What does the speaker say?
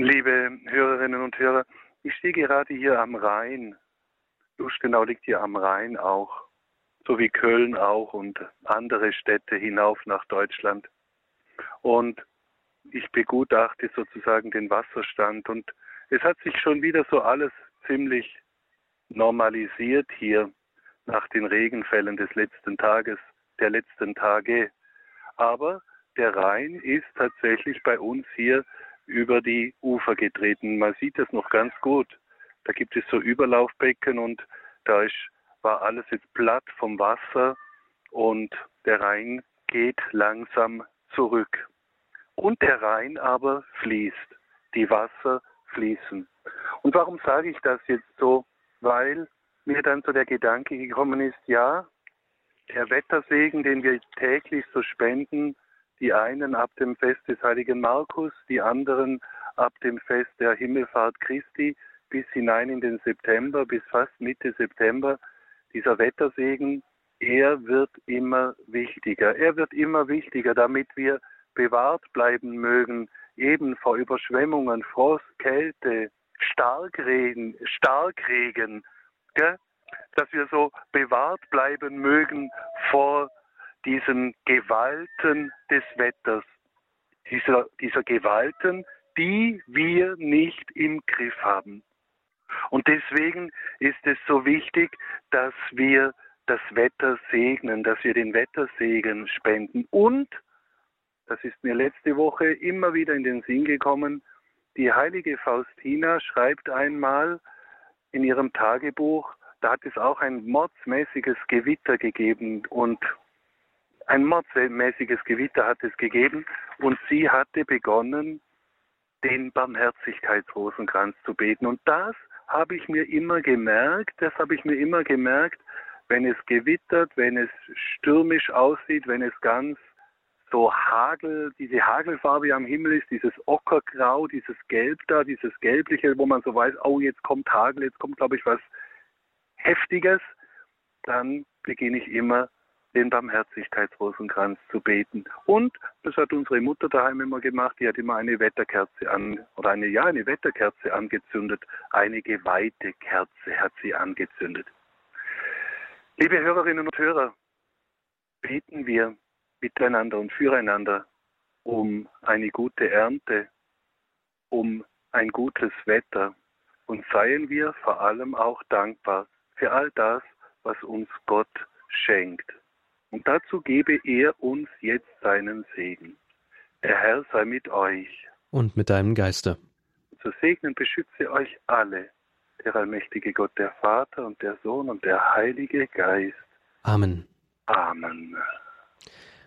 Liebe Hörerinnen und Hörer, ich stehe gerade hier am Rhein. Luschgenau liegt hier am Rhein auch, so wie Köln auch und andere Städte hinauf nach Deutschland. Und ich begutachte sozusagen den Wasserstand und es hat sich schon wieder so alles ziemlich normalisiert hier nach den Regenfällen des letzten Tages, der letzten Tage. Aber der Rhein ist tatsächlich bei uns hier über die Ufer getreten. Man sieht es noch ganz gut. Da gibt es so Überlaufbecken und da ist, war alles jetzt platt vom Wasser und der Rhein geht langsam zurück. Und der Rhein aber fließt. Die Wasser fließen. Und warum sage ich das jetzt so? Weil mir dann so der Gedanke gekommen ist, ja, der Wettersegen, den wir täglich so spenden, die einen ab dem Fest des heiligen Markus, die anderen ab dem Fest der Himmelfahrt Christi bis hinein in den September, bis fast Mitte September. Dieser Wettersegen, er wird immer wichtiger. Er wird immer wichtiger, damit wir bewahrt bleiben mögen, eben vor Überschwemmungen, Frost, Kälte, Starkregen, Starkregen, gell? dass wir so bewahrt bleiben mögen vor diesen Gewalten des Wetters, dieser, dieser Gewalten, die wir nicht im Griff haben. Und deswegen ist es so wichtig, dass wir das Wetter segnen, dass wir den Wettersegen spenden. Und, das ist mir letzte Woche immer wieder in den Sinn gekommen, die heilige Faustina schreibt einmal in ihrem Tagebuch, da hat es auch ein mordsmäßiges Gewitter gegeben und ein mordsmäßiges Gewitter hat es gegeben und sie hatte begonnen, den Barmherzigkeitsrosenkranz zu beten. Und das habe ich mir immer gemerkt, das habe ich mir immer gemerkt, wenn es gewittert, wenn es stürmisch aussieht, wenn es ganz so Hagel, diese Hagelfarbe am Himmel ist, dieses Ockergrau, dieses Gelb da, dieses Gelbliche, wo man so weiß, oh, jetzt kommt Hagel, jetzt kommt, glaube ich, was Heftiges, dann beginne ich immer den Barmherzigkeitsrosenkranz zu beten. Und das hat unsere Mutter daheim immer gemacht, die hat immer eine Wetterkerze an, oder eine, ja, eine Wetterkerze angezündet. Eine geweihte Kerze hat sie angezündet. Liebe Hörerinnen und Hörer, beten wir miteinander und füreinander um eine gute Ernte, um ein gutes Wetter und seien wir vor allem auch dankbar für all das, was uns Gott dazu gebe er uns jetzt seinen Segen. Der Herr sei mit euch. Und mit deinem Geiste. Zu segnen beschütze euch alle, der allmächtige Gott, der Vater und der Sohn und der Heilige Geist. Amen. Amen.